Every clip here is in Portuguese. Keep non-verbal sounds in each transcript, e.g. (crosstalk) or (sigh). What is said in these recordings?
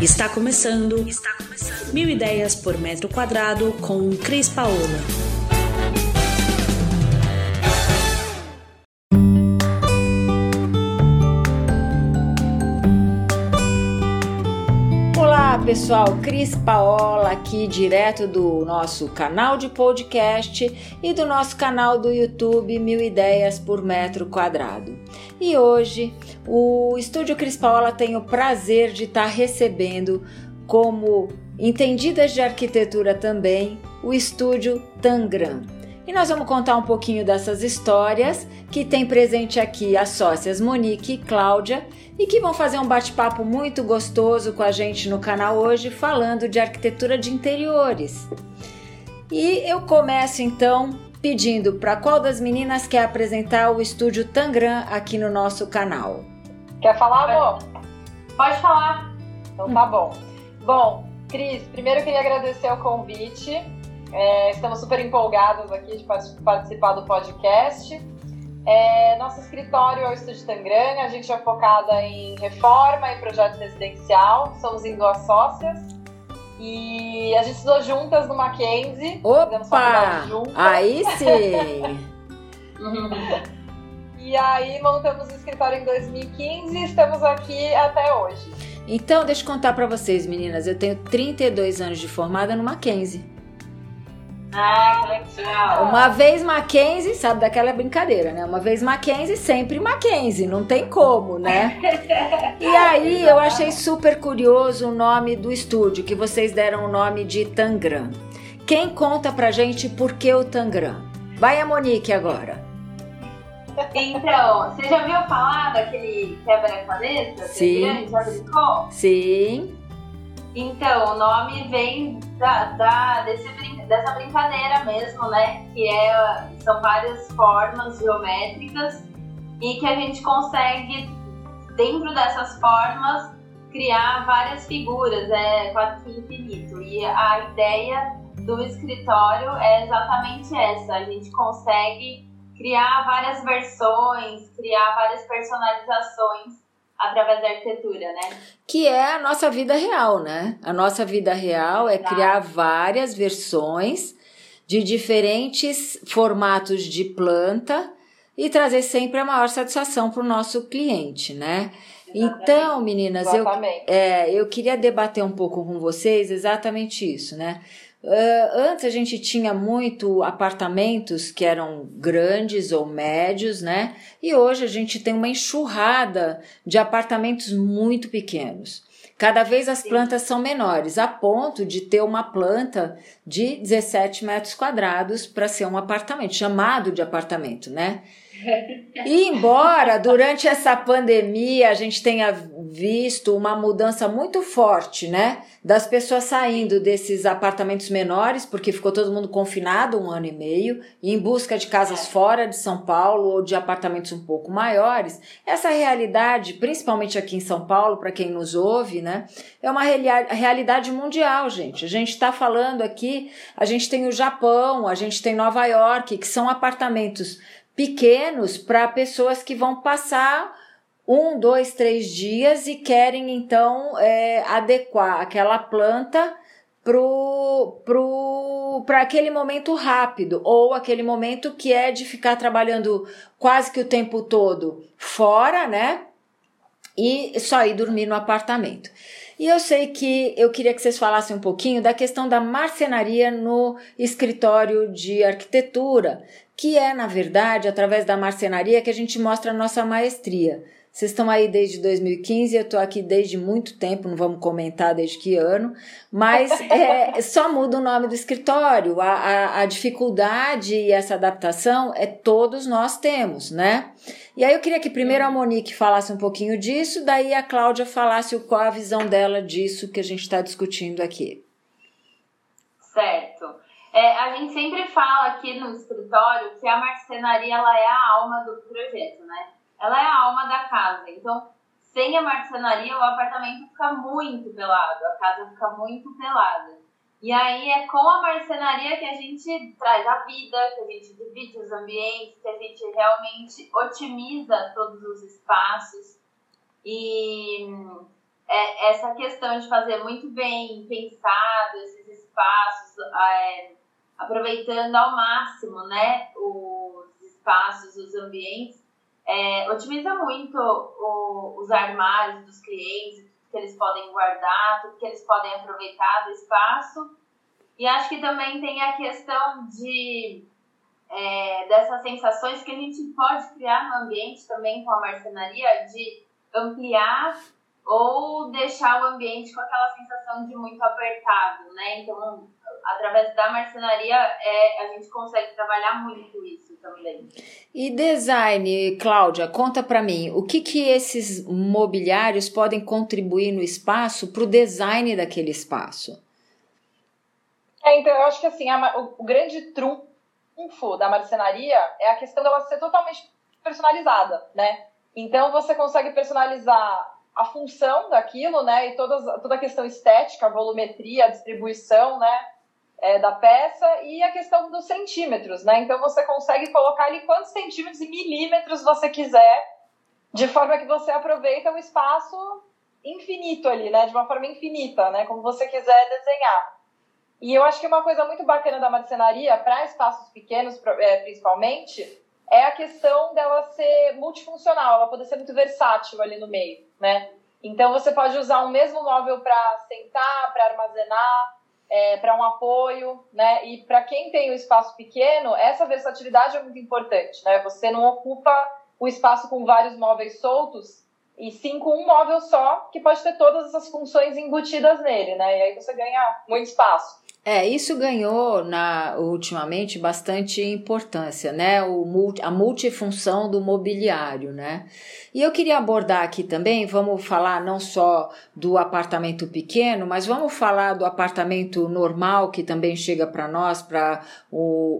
Está começando. Está começando. Mil ideias por metro quadrado com Cris Paola. Pessoal, Cris Paola aqui direto do nosso canal de podcast e do nosso canal do YouTube Mil Ideias por Metro Quadrado. E hoje o Estúdio Cris Paola tem o prazer de estar recebendo como entendidas de arquitetura também o Estúdio Tangram. E nós vamos contar um pouquinho dessas histórias que tem presente aqui as sócias Monique e Cláudia e que vão fazer um bate-papo muito gostoso com a gente no canal hoje falando de arquitetura de interiores. E eu começo então pedindo para qual das meninas quer apresentar o estúdio Tangram aqui no nosso canal. Quer falar, amor? Pode falar. Então tá bom. Bom, Cris, primeiro eu queria agradecer o convite. É, estamos super empolgados aqui de participar do podcast. É, nosso escritório é o Estúdio Tangram, a gente é focada em reforma e projeto residencial, somos em duas sócias. E a gente estudou juntas no Mackenzie. Opa! Aí sim! (laughs) e aí montamos o escritório em 2015 e estamos aqui até hoje. Então, deixa eu contar para vocês, meninas. Eu tenho 32 anos de formada no Mackenzie. Ah, que legal. Uma vez Mackenzie, sabe daquela brincadeira, né? Uma vez Mackenzie, sempre Mackenzie, não tem como, né? (laughs) E aí eu achei super curioso o nome do estúdio, que vocês deram o nome de Tangram. Quem conta pra gente por que o Tangram? Vai a Monique agora. Então, você já ouviu falar daquele quebra-cabeça? Sim. Já brincou? Sim. Então, o nome vem da, da, desse, dessa brincadeira mesmo, né? Que é, são várias formas geométricas e que a gente consegue, dentro dessas formas, criar várias figuras, é que infinito. E a ideia do escritório é exatamente essa: a gente consegue criar várias versões, criar várias personalizações através da arquitetura, né? Que é a nossa vida real, né? A nossa vida real é criar várias versões de diferentes formatos de planta e trazer sempre a maior satisfação para o nosso cliente, né? Exatamente. Então, meninas, eu, é, eu queria debater um pouco com vocês exatamente isso, né? Uh, antes a gente tinha muito apartamentos que eram grandes ou médios, né? E hoje a gente tem uma enxurrada de apartamentos muito pequenos. Cada vez as plantas são menores, a ponto de ter uma planta de 17 metros quadrados para ser um apartamento, chamado de apartamento, né? E embora durante essa pandemia a gente tenha visto uma mudança muito forte, né, das pessoas saindo desses apartamentos menores, porque ficou todo mundo confinado um ano e meio, em busca de casas fora de São Paulo ou de apartamentos um pouco maiores, essa realidade, principalmente aqui em São Paulo, para quem nos ouve, né, é uma realidade mundial, gente. A gente está falando aqui, a gente tem o Japão, a gente tem Nova York, que são apartamentos pequenos para pessoas que vão passar um, dois, três dias e querem então é, adequar aquela planta pro, pro, para aquele momento rápido ou aquele momento que é de ficar trabalhando quase que o tempo todo fora, né? E só ir dormir no apartamento. E eu sei que eu queria que vocês falassem um pouquinho da questão da marcenaria no escritório de arquitetura, que é, na verdade, através da marcenaria que a gente mostra a nossa maestria. Vocês estão aí desde 2015, eu estou aqui desde muito tempo, não vamos comentar desde que ano, mas (laughs) é, só muda o nome do escritório. A, a, a, dificuldade e essa adaptação é todos nós temos, né? E aí eu queria que primeiro a Monique falasse um pouquinho disso, daí a Cláudia falasse qual a visão dela disso que a gente está discutindo aqui. Certo. É, a gente sempre fala aqui no escritório que a marcenaria ela é a alma do projeto, né? Ela é a alma da casa. Então, sem a marcenaria, o apartamento fica muito pelado, a casa fica muito pelada. E aí é com a marcenaria que a gente traz a vida, que a gente divide os ambientes, que a gente realmente otimiza todos os espaços. E é, essa questão de fazer muito bem pensado esses espaços, é, aproveitando ao máximo né, os espaços, os ambientes, é, otimiza muito o, os armários dos clientes, tudo que eles podem guardar, tudo que eles podem aproveitar do espaço. E acho que também tem a questão de é, dessas sensações que a gente pode criar no ambiente também com a marcenaria, de ampliar ou deixar o ambiente com aquela sensação de muito apertado, né? Então, através da marcenaria, é, a gente consegue trabalhar muito isso também. E design, Cláudia, conta para mim, o que que esses mobiliários podem contribuir no espaço para o design daquele espaço? É, então, eu acho que assim, a, o, o grande trunfo da marcenaria é a questão dela ser totalmente personalizada, né? Então, você consegue personalizar a função daquilo, né? E todas, toda a questão estética, a volumetria, a distribuição, né? É, da peça e a questão dos centímetros, né? Então você consegue colocar ali quantos centímetros e milímetros você quiser, de forma que você aproveita o espaço infinito ali, né? De uma forma infinita, né? Como você quiser desenhar. E eu acho que uma coisa muito bacana da marcenaria, para espaços pequenos é, principalmente, é a questão dela ser multifuncional, ela poder ser muito versátil ali no meio, né? Então você pode usar o mesmo móvel para sentar, para armazenar, é, para um apoio, né? E para quem tem o um espaço pequeno, essa versatilidade é muito importante, né? Você não ocupa o espaço com vários móveis soltos e sim com um móvel só que pode ter todas essas funções embutidas nele, né? E aí você ganha muito espaço. É, isso ganhou na, ultimamente bastante importância, né? O, a multifunção do mobiliário, né? E eu queria abordar aqui também, vamos falar não só do apartamento pequeno, mas vamos falar do apartamento normal que também chega para nós, para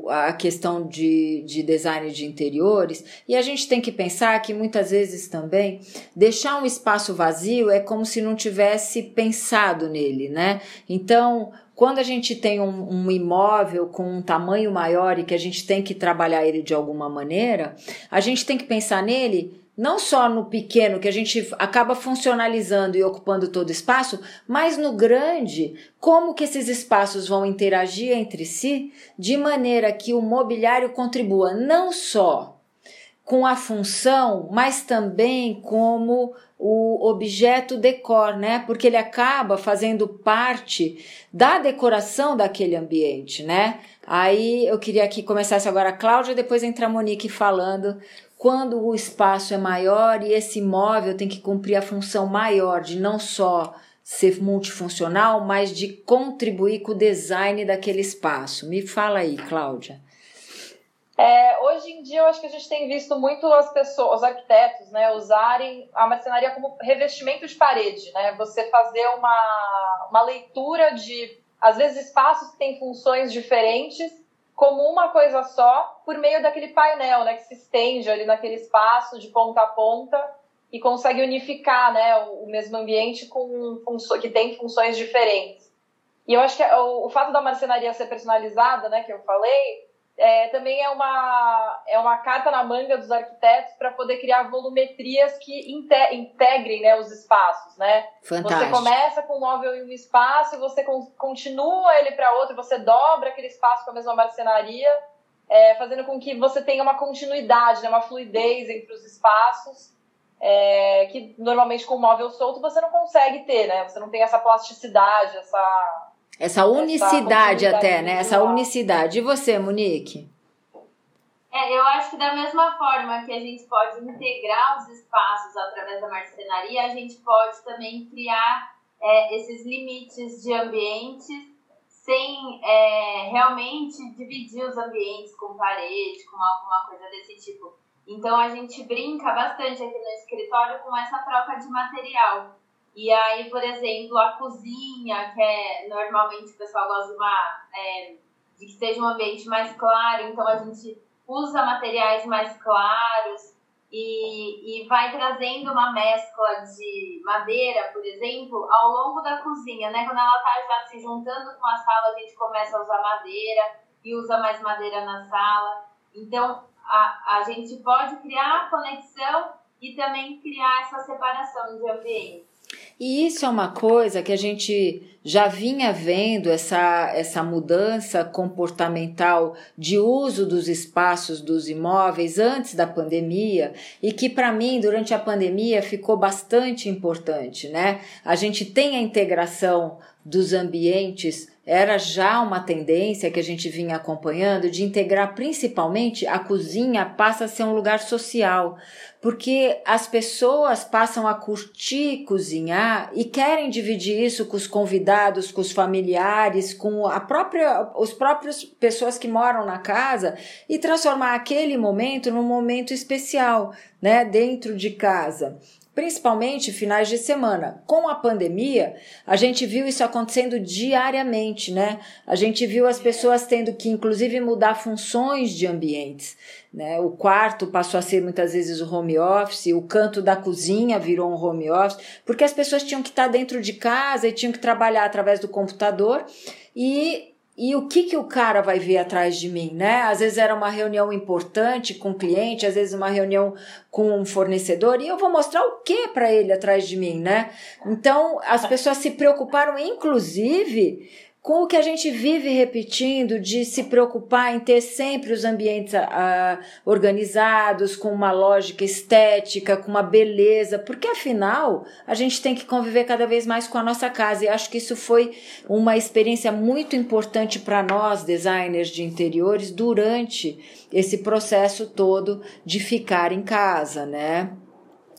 a questão de, de design de interiores. E a gente tem que pensar que muitas vezes também deixar um espaço vazio é como se não tivesse pensado nele, né? Então, quando a gente tem um, um, imóvel com um tamanho maior e que a gente tem que trabalhar ele de alguma maneira, a gente tem que pensar nele não só no pequeno, que a gente acaba funcionalizando e ocupando todo o espaço, mas no grande, como que esses espaços vão interagir entre si, de maneira que o mobiliário contribua não só com a função, mas também como o objeto decor, né? Porque ele acaba fazendo parte da decoração daquele ambiente, né? Aí eu queria que começasse agora a Cláudia, depois entra a Monique falando quando o espaço é maior e esse móvel tem que cumprir a função maior de não só ser multifuncional, mas de contribuir com o design daquele espaço. Me fala aí, Cláudia. É, hoje em dia, eu acho que a gente tem visto muito as pessoas, os arquitetos, né, usarem a marcenaria como revestimento de parede, né? Você fazer uma, uma leitura de, às vezes, espaços que têm funções diferentes como uma coisa só, por meio daquele painel, né, que se estende ali naquele espaço de ponta a ponta e consegue unificar, né, o, o mesmo ambiente com que tem funções diferentes. E eu acho que o, o fato da marcenaria ser personalizada, né, que eu falei, é, também é uma, é uma carta na manga dos arquitetos para poder criar volumetrias que integrem né, os espaços, né? Fantástico. Você começa com um móvel em um espaço, você continua ele para outro, você dobra aquele espaço com a mesma marcenaria, é, fazendo com que você tenha uma continuidade, né, uma fluidez entre os espaços, é, que normalmente com o móvel solto você não consegue ter, né? Você não tem essa plasticidade, essa essa unicidade essa até, né? Essa unicidade. E você, Monique? É, eu acho que da mesma forma que a gente pode integrar os espaços através da marcenaria, a gente pode também criar é, esses limites de ambientes sem é, realmente dividir os ambientes com parede, com alguma coisa desse tipo. Então a gente brinca bastante aqui no escritório com essa troca de material. E aí, por exemplo, a cozinha, que é normalmente o pessoal gosta de, uma, é, de que seja um ambiente mais claro, então a gente usa materiais mais claros e, e vai trazendo uma mescla de madeira, por exemplo, ao longo da cozinha, né? Quando ela está já se juntando com a sala, a gente começa a usar madeira e usa mais madeira na sala. Então, a, a gente pode criar conexão e também criar essa separação de ambientes. E isso é uma coisa que a gente já vinha vendo essa, essa mudança comportamental de uso dos espaços dos imóveis antes da pandemia e que para mim durante a pandemia ficou bastante importante, né? A gente tem a integração dos ambientes era já uma tendência que a gente vinha acompanhando de integrar principalmente a cozinha passa a ser um lugar social, porque as pessoas passam a curtir cozinhar e querem dividir isso com os convidados, com os familiares, com a própria os próprios pessoas que moram na casa e transformar aquele momento num momento especial, né, dentro de casa principalmente finais de semana. Com a pandemia, a gente viu isso acontecendo diariamente, né? A gente viu as pessoas tendo que, inclusive, mudar funções de ambientes. Né? O quarto passou a ser muitas vezes o home office, o canto da cozinha virou um home office, porque as pessoas tinham que estar dentro de casa e tinham que trabalhar através do computador e e o que, que o cara vai ver atrás de mim, né? Às vezes era uma reunião importante com o cliente, às vezes uma reunião com um fornecedor, e eu vou mostrar o que para ele atrás de mim, né? Então, as pessoas se preocuparam, inclusive, com o que a gente vive repetindo de se preocupar em ter sempre os ambientes ah, organizados, com uma lógica estética, com uma beleza, porque afinal a gente tem que conviver cada vez mais com a nossa casa e acho que isso foi uma experiência muito importante para nós, designers de interiores, durante esse processo todo de ficar em casa, né?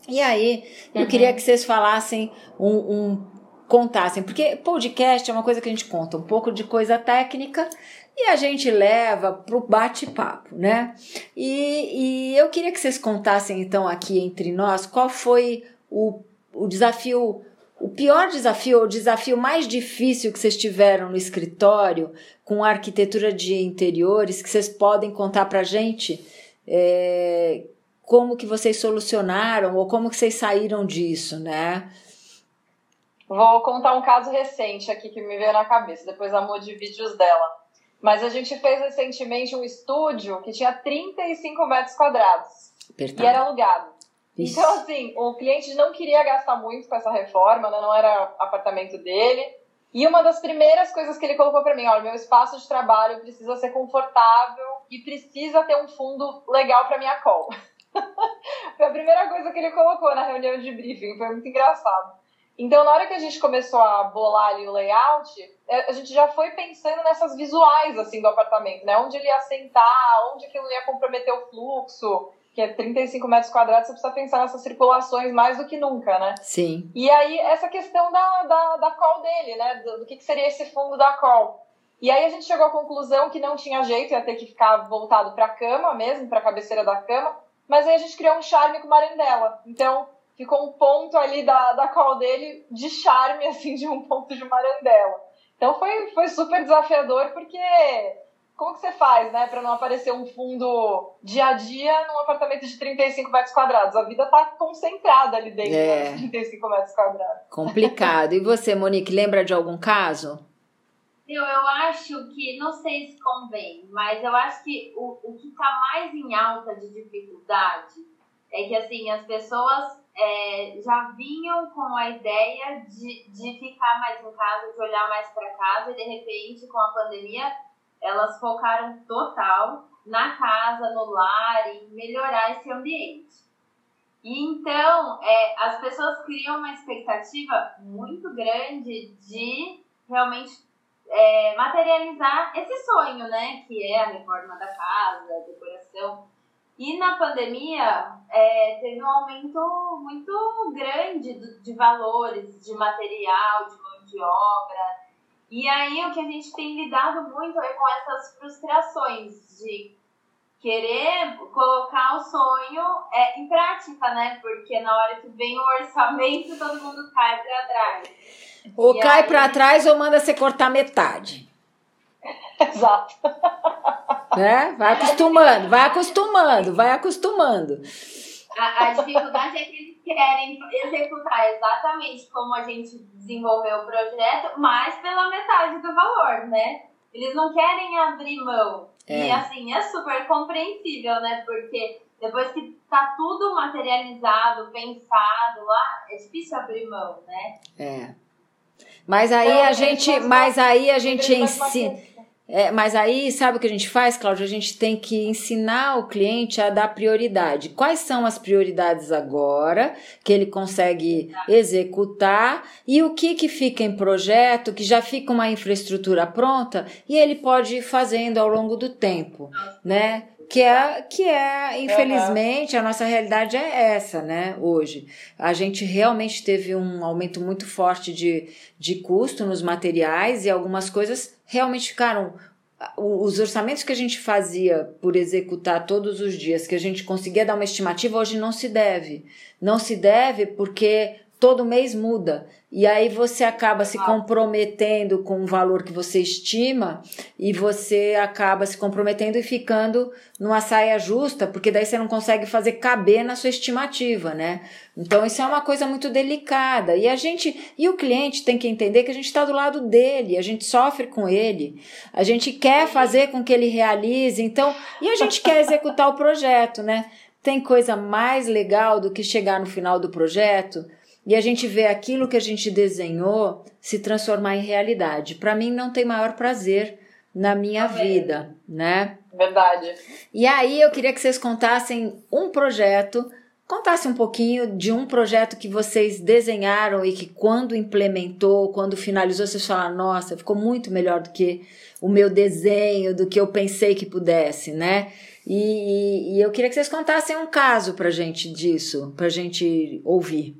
E aí, eu uhum. queria que vocês falassem um, um contassem, porque podcast é uma coisa que a gente conta um pouco de coisa técnica e a gente leva para o bate-papo, né? E, e eu queria que vocês contassem então aqui entre nós qual foi o, o desafio, o pior desafio, o desafio mais difícil que vocês tiveram no escritório com arquitetura de interiores, que vocês podem contar para a gente. É, como que vocês solucionaram ou como que vocês saíram disso, né? Vou contar um caso recente aqui que me veio na cabeça, depois a de vídeos dela. Mas a gente fez recentemente um estúdio que tinha 35 metros quadrados. Apertado. E era alugado. Isso. Então, assim, o cliente não queria gastar muito com essa reforma, né? não era apartamento dele. E uma das primeiras coisas que ele colocou para mim, olha, meu espaço de trabalho precisa ser confortável e precisa ter um fundo legal para minha call. (laughs) foi a primeira coisa que ele colocou na reunião de briefing, foi muito engraçado. Então, na hora que a gente começou a bolar ali o layout, é, a gente já foi pensando nessas visuais, assim, do apartamento, né? Onde ele ia sentar, onde aquilo ia comprometer o fluxo, que é 35 metros quadrados, você precisa pensar nessas circulações mais do que nunca, né? Sim. E aí, essa questão da, da, da call dele, né? Do, do que, que seria esse fundo da call. E aí a gente chegou à conclusão que não tinha jeito, ia ter que ficar voltado para a cama mesmo, para a cabeceira da cama, mas aí a gente criou um charme com marandela. Então, ficou um ponto ali da, da call dele de charme, (laughs) assim, de um ponto de marandela. Então foi, foi super desafiador, porque como que você faz, né, para não aparecer um fundo dia a dia num apartamento de 35 metros quadrados? A vida tá concentrada ali dentro é. dos 35 metros quadrados. Complicado. E você, Monique, lembra de algum caso? Eu, eu acho que, não sei se convém, mas eu acho que o, o que está mais em alta de dificuldade é que, assim, as pessoas é, já vinham com a ideia de, de ficar mais em casa, de olhar mais para casa, e de repente, com a pandemia, elas focaram total na casa, no lar, em melhorar esse ambiente. E então, é, as pessoas criam uma expectativa muito grande de realmente é, materializar esse sonho, né? Que é a reforma da casa, a decoração. E na pandemia é, teve um aumento muito grande de valores, de material, de mão de obra. E aí o que a gente tem lidado muito é com essas frustrações de querer colocar o sonho é, em prática, né? Porque na hora que vem o orçamento, todo mundo cai para trás. Ou e cai aí... para trás ou manda você cortar metade. (laughs) Exato. Né? Vai acostumando, vai acostumando, vai acostumando. A, a dificuldade é que eles querem executar exatamente como a gente desenvolveu o projeto, mas pela metade do valor, né? Eles não querem abrir mão. É. E assim, é super compreensível, né? Porque depois que tá tudo materializado, pensado lá, é difícil abrir mão, né? É. Mas aí a gente, mas aí a gente ensina. É, mas aí, sabe o que a gente faz, Cláudia? A gente tem que ensinar o cliente a dar prioridade. Quais são as prioridades agora que ele consegue executar e o que, que fica em projeto, que já fica uma infraestrutura pronta e ele pode ir fazendo ao longo do tempo, né? Que é, que é infelizmente, uhum. a nossa realidade é essa, né, hoje. A gente realmente teve um aumento muito forte de, de custo nos materiais e algumas coisas realmente ficaram. Os orçamentos que a gente fazia por executar todos os dias, que a gente conseguia dar uma estimativa, hoje não se deve. Não se deve porque todo mês muda. E aí você acaba se comprometendo com um valor que você estima e você acaba se comprometendo e ficando numa saia justa, porque daí você não consegue fazer caber na sua estimativa, né? Então isso é uma coisa muito delicada. E a gente e o cliente tem que entender que a gente está do lado dele, a gente sofre com ele, a gente quer fazer com que ele realize, então, e a gente quer executar o projeto, né? Tem coisa mais legal do que chegar no final do projeto e a gente vê aquilo que a gente desenhou se transformar em realidade. Para mim não tem maior prazer na minha vida, né? Verdade. E aí eu queria que vocês contassem um projeto, contassem um pouquinho de um projeto que vocês desenharam e que quando implementou, quando finalizou, vocês falaram, nossa, ficou muito melhor do que o meu desenho, do que eu pensei que pudesse, né? E, e, e eu queria que vocês contassem um caso pra gente disso, pra gente ouvir.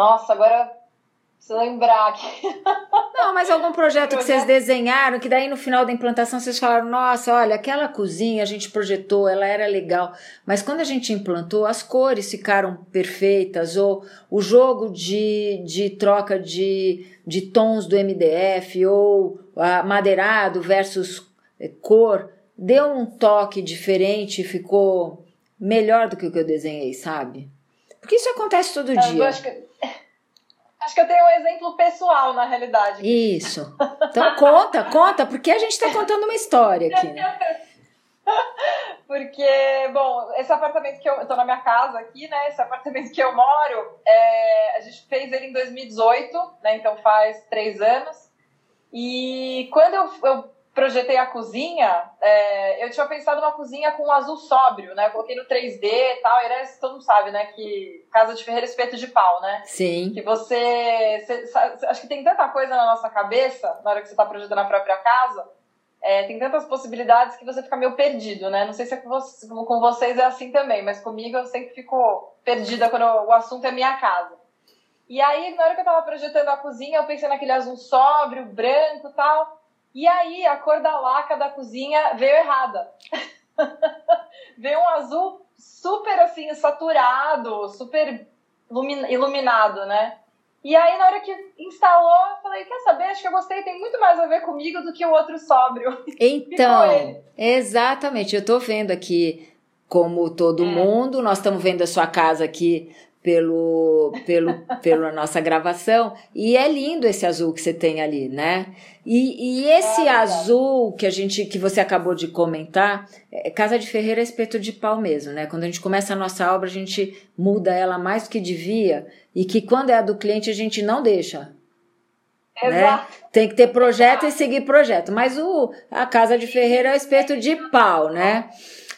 Nossa, agora preciso lembrar aqui. Não, mas algum projeto que vocês desenharam, que daí no final da implantação vocês falaram, nossa, olha, aquela cozinha a gente projetou, ela era legal, mas quando a gente implantou, as cores ficaram perfeitas, ou o jogo de, de troca de, de tons do MDF, ou a madeirado versus eh, cor, deu um toque diferente, ficou melhor do que o que eu desenhei, sabe? Porque isso acontece todo eu dia. Acho que, eu tenho um exemplo pessoal, na realidade. Isso. Então conta, conta, porque a gente está contando uma história aqui. Né? (laughs) Porque, bom, esse apartamento que eu, eu tô na minha casa aqui, né? Esse apartamento que eu moro, é, a gente fez ele em 2018, né? Então faz três anos. E quando eu, eu projetei a cozinha, é, eu tinha pensado uma cozinha com um azul sóbrio, né? Eu coloquei no 3D e tal, e era, todo mundo sabe, né? Que casa de ferreiro é espeto de pau, né? Sim. Que você, você, Acho que tem tanta coisa na nossa cabeça, na hora que você está projetando a própria casa, é, tem tantas possibilidades que você fica meio perdido, né? Não sei se é com, você, com vocês é assim também, mas comigo eu sempre fico perdida quando o assunto é minha casa. E aí, na hora que eu tava projetando a cozinha, eu pensei naquele azul sóbrio, branco e tal. E aí a cor da laca da cozinha veio errada. (laughs) veio um azul super assim, saturado, super iluminado, né? E aí, na hora que instalou, eu falei: quer saber? Acho que eu gostei, tem muito mais a ver comigo do que o outro sóbrio. (laughs) Então, exatamente. Eu tô vendo aqui, como todo é. mundo, nós estamos vendo a sua casa aqui pelo, pelo, pela nossa gravação. E é lindo esse azul que você tem ali, né? E, e esse é azul que a gente, que você acabou de comentar, é, Casa de Ferreira é espeto de pau mesmo, né? Quando a gente começa a nossa obra, a gente muda ela mais do que devia e que quando é a do cliente a gente não deixa. Né? Tem que ter projeto e seguir projeto. Mas o, a Casa de Ferreira é o espeto de pau, né?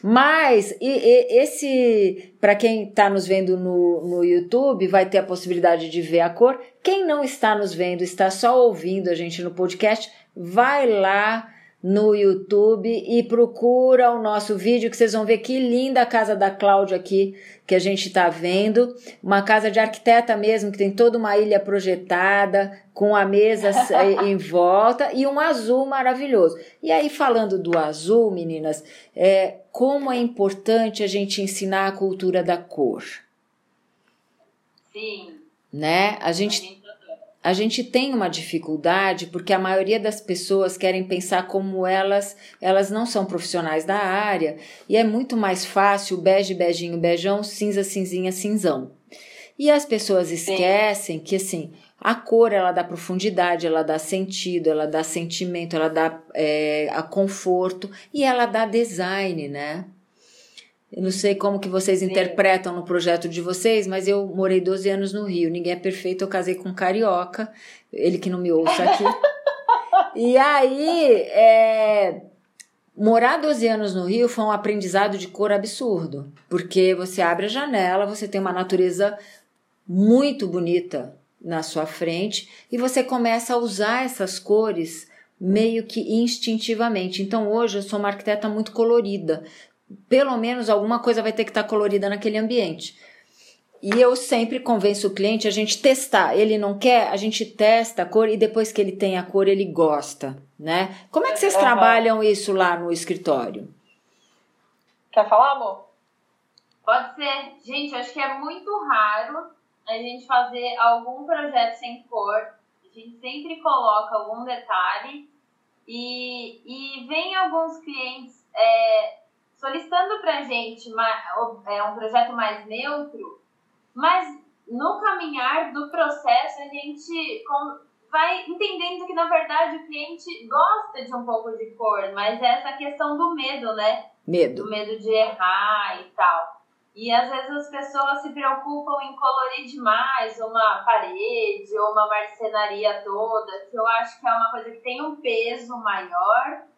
Mas e, e, esse, para quem está nos vendo no, no YouTube, vai ter a possibilidade de ver a cor. Quem não está nos vendo, está só ouvindo a gente no podcast, vai lá no YouTube e procura o nosso vídeo que vocês vão ver que linda a casa da Cláudia aqui que a gente está vendo. Uma casa de arquiteta mesmo, que tem toda uma ilha projetada, com a mesa (laughs) em volta e um azul maravilhoso. E aí, falando do azul, meninas, é, como é importante a gente ensinar a cultura da cor. Sim. Né? A gente a gente tem uma dificuldade porque a maioria das pessoas querem pensar como elas, elas não são profissionais da área e é muito mais fácil bege, beijinho, beijão, cinza, cinzinha, cinzão. E as pessoas esquecem Sim. que assim, a cor ela dá profundidade, ela dá sentido, ela dá sentimento, ela dá é, a conforto e ela dá design, né? Eu não sei como que vocês Sim. interpretam no projeto de vocês, mas eu morei 12 anos no Rio. Ninguém é perfeito, eu casei com um carioca. Ele que não me ouça aqui. e aí, é, morar 12 anos no Rio foi um aprendizado de cor absurdo. Porque você abre a janela, você tem uma natureza muito bonita na sua frente e você começa a usar essas cores meio que instintivamente. Então hoje eu sou uma arquiteta muito colorida pelo menos alguma coisa vai ter que estar tá colorida naquele ambiente. E eu sempre convenço o cliente a gente testar. Ele não quer, a gente testa a cor e depois que ele tem a cor, ele gosta, né? Como é que vocês uhum. trabalham isso lá no escritório? Quer falar, amor? Pode ser. Gente, acho que é muito raro a gente fazer algum projeto sem cor. A gente sempre coloca algum detalhe e, e vem alguns clientes é, solicitando para a gente uma, é, um projeto mais neutro, mas no caminhar do processo a gente vai entendendo que na verdade o cliente gosta de um pouco de cor, mas é essa questão do medo, né? Medo. Do medo de errar e tal. E às vezes as pessoas se preocupam em colorir demais uma parede ou uma marcenaria toda, que eu acho que é uma coisa que tem um peso maior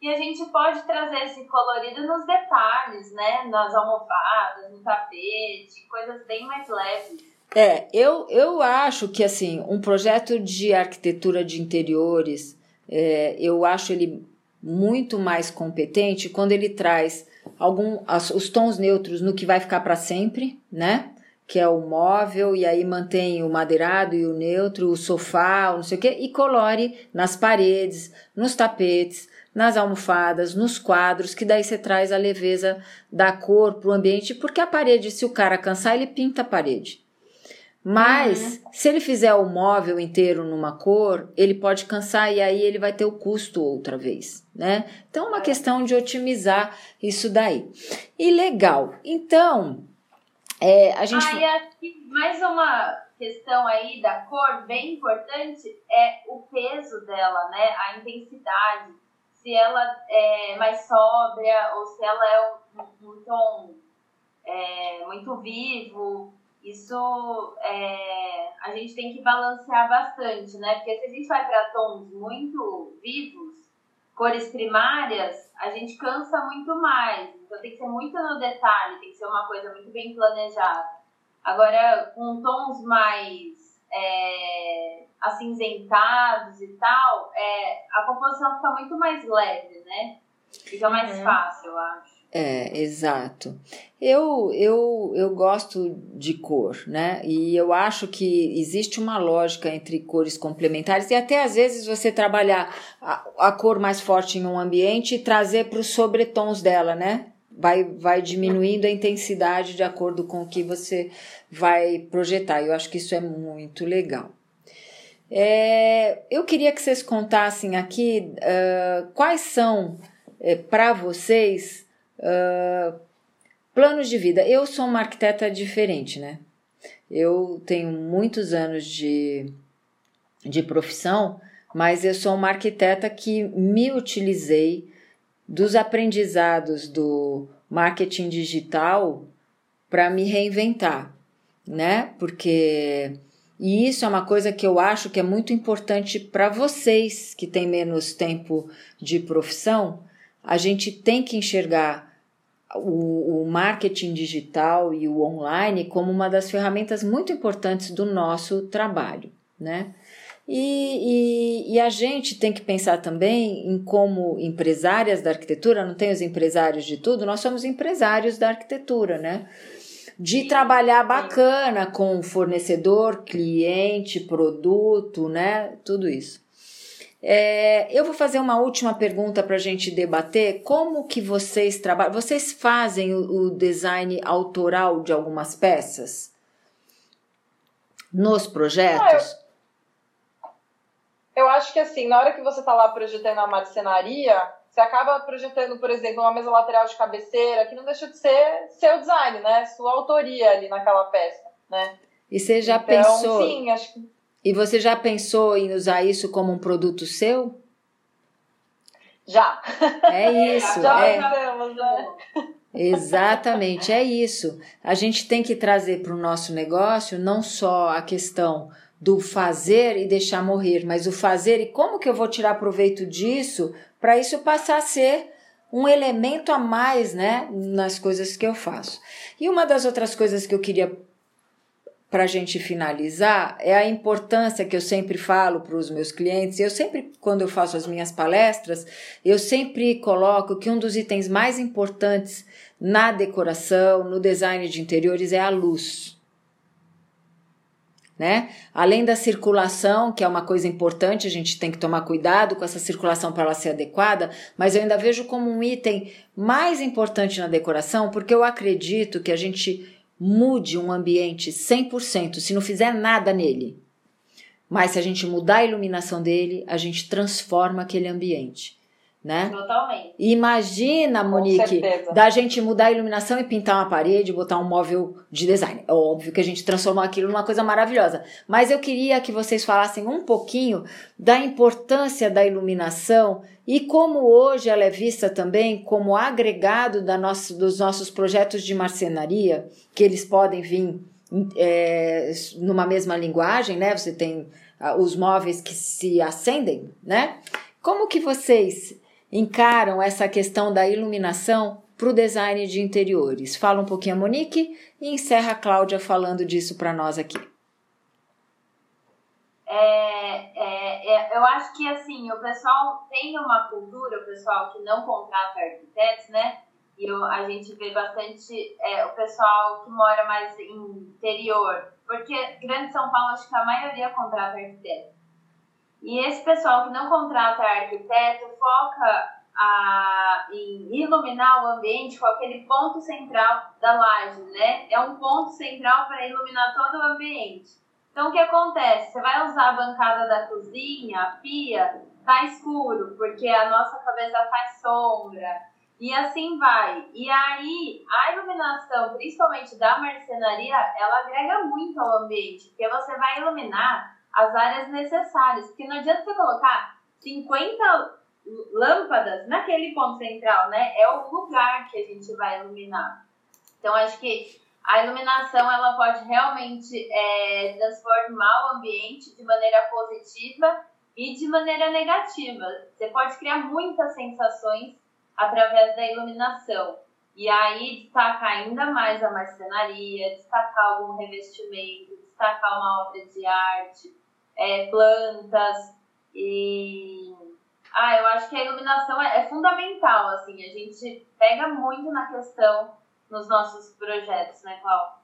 e a gente pode trazer esse colorido nos detalhes, né? Nas almofadas, no tapete, coisas bem mais leves. É, eu, eu acho que assim, um projeto de arquitetura de interiores, é, eu acho ele muito mais competente quando ele traz algum as, os tons neutros no que vai ficar para sempre, né? Que é o móvel, e aí mantém o madeirado e o neutro, o sofá, não sei o quê, e colore nas paredes, nos tapetes, nas almofadas, nos quadros, que daí você traz a leveza da cor para o ambiente, porque a parede, se o cara cansar, ele pinta a parede. Mas, uhum. se ele fizer o móvel inteiro numa cor, ele pode cansar e aí ele vai ter o custo outra vez, né? Então, é uma questão de otimizar isso daí. E legal. Então, é, a gente. Ah, e aqui, mais uma questão aí da cor bem importante é o peso dela, né? A intensidade se ela é mais sóbria ou se ela é um, um tom é, muito vivo. Isso é, a gente tem que balancear bastante, né? Porque se a gente vai para tons muito vivos, cores primárias, a gente cansa muito mais. Então tem que ser muito no detalhe, tem que ser uma coisa muito bem planejada. Agora, com tons mais é, acinzentados e tal, é, a composição fica muito mais leve, né? Fica mais uhum. fácil, eu acho. É, exato. Eu, eu, eu gosto de cor, né? E eu acho que existe uma lógica entre cores complementares e até às vezes você trabalhar a, a cor mais forte em um ambiente e trazer para os sobretons dela, né? Vai, vai diminuindo a intensidade de acordo com o que você vai projetar. Eu acho que isso é muito legal. É, eu queria que vocês contassem aqui uh, quais são é, para vocês uh, planos de vida. Eu sou uma arquiteta diferente, né? Eu tenho muitos anos de, de profissão, mas eu sou uma arquiteta que me utilizei dos aprendizados do marketing digital para me reinventar né? Porque e isso é uma coisa que eu acho que é muito importante para vocês que têm menos tempo de profissão. A gente tem que enxergar o, o, marketing digital e o online como uma das ferramentas muito importantes do nosso trabalho, né? E, e, e, a gente tem que pensar também em como empresárias da arquitetura, não tem os empresários de tudo, nós somos empresários da arquitetura, né? De trabalhar bacana com fornecedor, cliente, produto, né? Tudo isso. É, eu vou fazer uma última pergunta para a gente debater. Como que vocês trabalham? Vocês fazem o, o design autoral de algumas peças nos projetos? Ah, eu, eu, acho que assim, na hora que você está lá projetando a marcenaria, você acaba projetando, por exemplo, uma mesa lateral de cabeceira, que não deixa de ser seu design, né? Sua autoria ali naquela peça, né? E você já então, pensou? Sim, acho que... E você já pensou em usar isso como um produto seu? Já. É isso. (laughs) já é. Sabemos, né? Exatamente, é isso. A gente tem que trazer para o nosso negócio não só a questão do fazer e deixar morrer, mas o fazer e como que eu vou tirar proveito disso para isso passar a ser um elemento a mais, né, nas coisas que eu faço. E uma das outras coisas que eu queria para a gente finalizar é a importância que eu sempre falo para os meus clientes. Eu sempre, quando eu faço as minhas palestras, eu sempre coloco que um dos itens mais importantes na decoração, no design de interiores é a luz né? Além da circulação, que é uma coisa importante, a gente tem que tomar cuidado com essa circulação para ela ser adequada, mas eu ainda vejo como um item mais importante na decoração, porque eu acredito que a gente mude um ambiente 100% se não fizer nada nele. Mas se a gente mudar a iluminação dele, a gente transforma aquele ambiente né? Totalmente. Imagina, Monique, da gente mudar a iluminação e pintar uma parede, botar um móvel de design. É óbvio que a gente transformou aquilo numa coisa maravilhosa. Mas eu queria que vocês falassem um pouquinho da importância da iluminação e como hoje ela é vista também como agregado da nosso, dos nossos projetos de marcenaria, que eles podem vir é, numa mesma linguagem, né? Você tem uh, os móveis que se acendem, né? Como que vocês encaram essa questão da iluminação para o design de interiores. Fala um pouquinho a Monique e encerra a Cláudia falando disso para nós aqui. É, é, é, eu acho que assim, o pessoal tem uma cultura, o pessoal que não contrata arquitetos, né? E eu, a gente vê bastante é, o pessoal que mora mais interior, porque Grande São Paulo, acho que a maioria contrata arquiteto. E esse pessoal que não contrata arquiteto foca a, em iluminar o ambiente com aquele ponto central da laje, né? É um ponto central para iluminar todo o ambiente. Então, o que acontece? Você vai usar a bancada da cozinha, a pia, tá escuro, porque a nossa cabeça faz sombra, e assim vai. E aí, a iluminação, principalmente da marcenaria, ela agrega muito ao ambiente, porque você vai iluminar as áreas necessárias. Porque não adianta você colocar 50 lâmpadas naquele ponto central, né? É o lugar que a gente vai iluminar. Então, acho que a iluminação ela pode realmente é, transformar o ambiente de maneira positiva e de maneira negativa. Você pode criar muitas sensações através da iluminação. E aí destacar ainda mais a marcenaria, destacar algum revestimento, destacar uma obra de arte, é, plantas e ah, eu acho que a iluminação é, é, fundamental, assim, a gente pega muito na questão nos nossos projetos, né, Clau?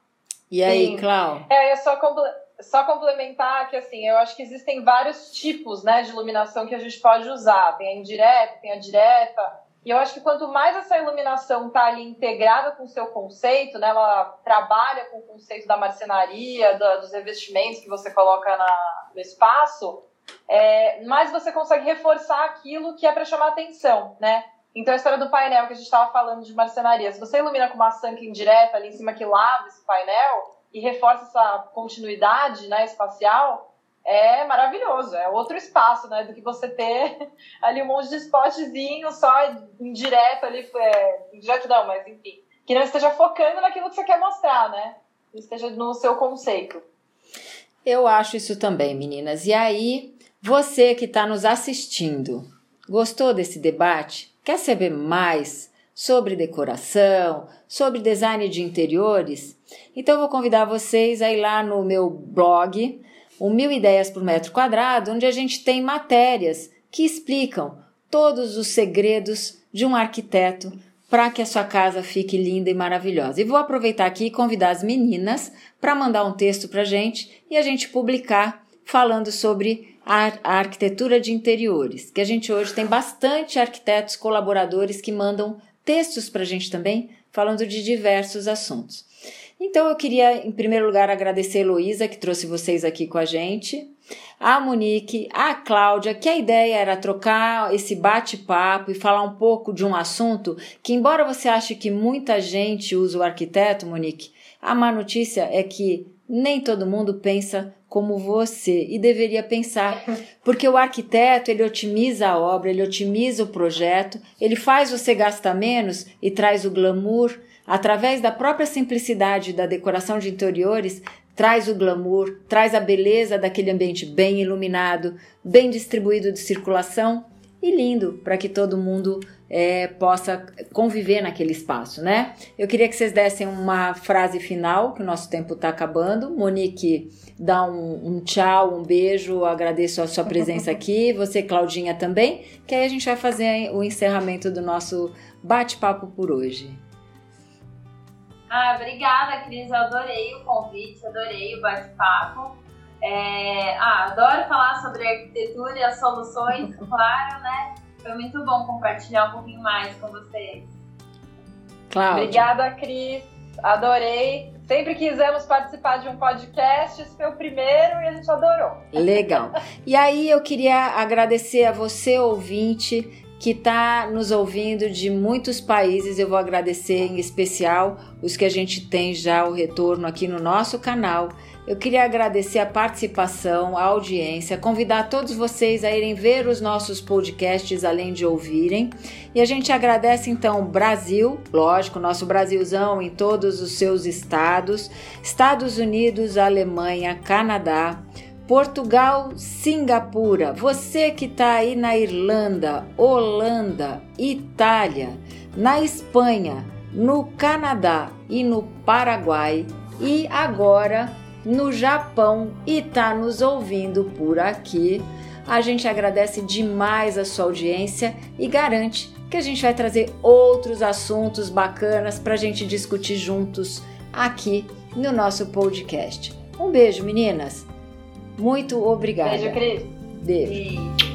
E aí, Sim. Clau? É, eu só, comple só complementar que, assim, eu acho que existem vários tipos, né, de iluminação que a gente pode usar. Tem a indireta, tem a direta, e eu acho que quanto mais essa iluminação está ali integrada com o seu conceito, né, ela trabalha com o conceito da marcenaria, da, dos revestimentos que você coloca na, no espaço, é, mais você consegue reforçar aquilo que é para chamar atenção, né? Então a história do painel que a gente estava falando de marcenaria, se você ilumina com uma sanca indireta ali em cima que lava esse painel e reforça essa continuidade né, espacial, é maravilhoso, é outro espaço, né, do que você ter (laughs) ali um monte de spotzinho só indireto ali, é, indireto não, mas enfim, que não esteja focando naquilo que você quer mostrar, né, esteja no seu conceito. Eu acho isso também, meninas. E aí, você que está nos assistindo, gostou desse debate? Quer saber mais sobre decoração, sobre design de interiores? Então, eu vou convidar vocês a ir lá no meu blog, o Mil Ideias por Metro Quadrado, onde a gente tem matérias que explicam todos os segredos de um arquiteto para que a sua casa fique linda e maravilhosa. E vou aproveitar aqui e convidar as meninas para mandar um texto para a gente e a gente publicar falando sobre a, a, arquitetura de interiores, que a gente hoje tem bastante arquitetos colaboradores que mandam textos para a gente também, falando de diversos assuntos. Então eu queria, em primeiro lugar, agradecer a Heloísa, que trouxe vocês aqui com a gente, a Monique, a Cláudia, que a ideia era trocar esse bate-papo e falar um pouco de um assunto que, embora você ache que muita gente usa o arquiteto, Monique, a má notícia é que nem todo mundo pensa como você e deveria pensar, porque o arquiteto ele otimiza a obra, ele otimiza o projeto, ele faz você gastar menos e traz o glamour através da própria simplicidade da decoração de interiores. Traz o glamour, traz a beleza daquele ambiente bem iluminado, bem distribuído de circulação e lindo para que todo mundo é, possa conviver naquele espaço, né? Eu queria que vocês dessem uma frase final, que o nosso tempo está acabando. Monique, dá um, um, tchau, um beijo, agradeço a sua presença (laughs) aqui, você, Claudinha, também, que aí a gente vai fazer o encerramento do nosso bate-papo por hoje. Ah, obrigada, Cris, eu adorei o convite, adorei o bate-papo. É, ah, adoro falar sobre arquitetura e as soluções, (laughs) claro, né? Foi muito bom compartilhar um pouquinho mais com vocês. Cláudia. Obrigada, Cris. Adorei. Sempre quisemos participar de um podcast, esse foi o primeiro e a gente adorou. Legal. E aí eu queria agradecer a você, ouvinte, que está nos ouvindo de muitos países. Eu vou agradecer em especial os que a gente tem já o retorno aqui no nosso canal. Eu queria agradecer a participação, a audiência, convidar todos vocês a irem ver os nossos podcasts além de ouvirem. E a gente agradece então Brasil, lógico, nosso Brasilzão em todos os seus estados, Estados Unidos, Alemanha, Canadá, Portugal, Singapura, você que está aí na Irlanda, Holanda, Itália, na Espanha, no Canadá e no Paraguai e agora no Japão e está nos ouvindo por aqui. A gente agradece demais a sua audiência e garante que a gente vai trazer outros assuntos bacanas para a gente discutir juntos aqui no nosso podcast. Um beijo, meninas. Muito obrigada. Beijo, Cris. Beijo. beijo.